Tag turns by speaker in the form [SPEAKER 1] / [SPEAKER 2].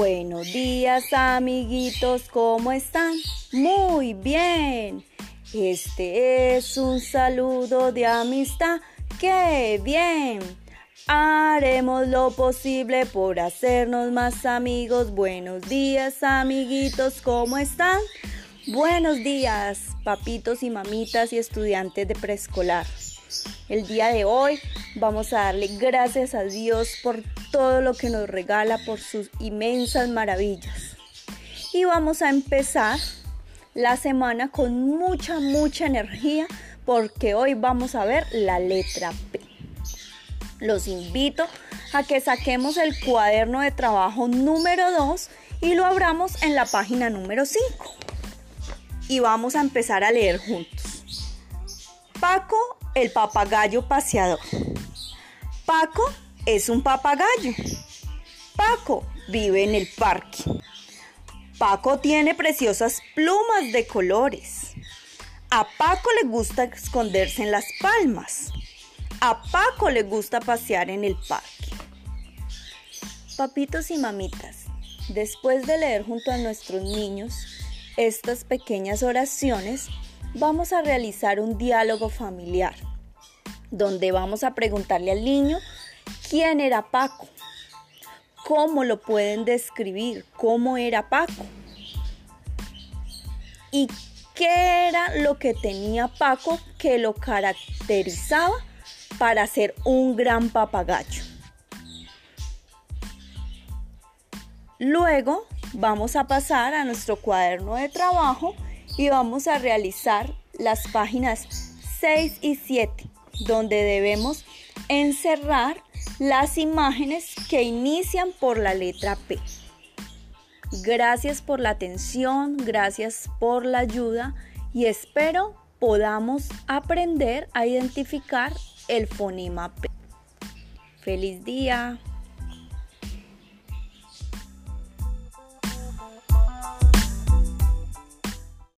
[SPEAKER 1] Buenos días amiguitos, ¿cómo están? Muy bien. Este es un saludo de amistad. ¡Qué bien! Haremos lo posible por hacernos más amigos. Buenos días amiguitos, ¿cómo están? Buenos días, papitos y mamitas y estudiantes de preescolar. El día de hoy vamos a darle gracias a Dios por todo lo que nos regala, por sus inmensas maravillas. Y vamos a empezar la semana con mucha, mucha energía porque hoy vamos a ver la letra P. Los invito a que saquemos el cuaderno de trabajo número 2 y lo abramos en la página número 5. Y vamos a empezar a leer juntos. Paco el papagayo paseador. Paco es un papagayo. Paco vive en el parque. Paco tiene preciosas plumas de colores. A Paco le gusta esconderse en las palmas. A Paco le gusta pasear en el parque. Papitos y mamitas, después de leer junto a nuestros niños estas pequeñas oraciones, vamos a realizar un diálogo familiar, donde vamos a preguntarle al niño quién era Paco, cómo lo pueden describir, cómo era Paco y qué era lo que tenía Paco que lo caracterizaba para ser un gran papagayo. Luego vamos a pasar a nuestro cuaderno de trabajo y vamos a realizar las páginas 6 y 7, donde debemos encerrar las imágenes que inician por la letra P. Gracias por la atención, gracias por la ayuda y espero podamos aprender a identificar el fonema P. Feliz día.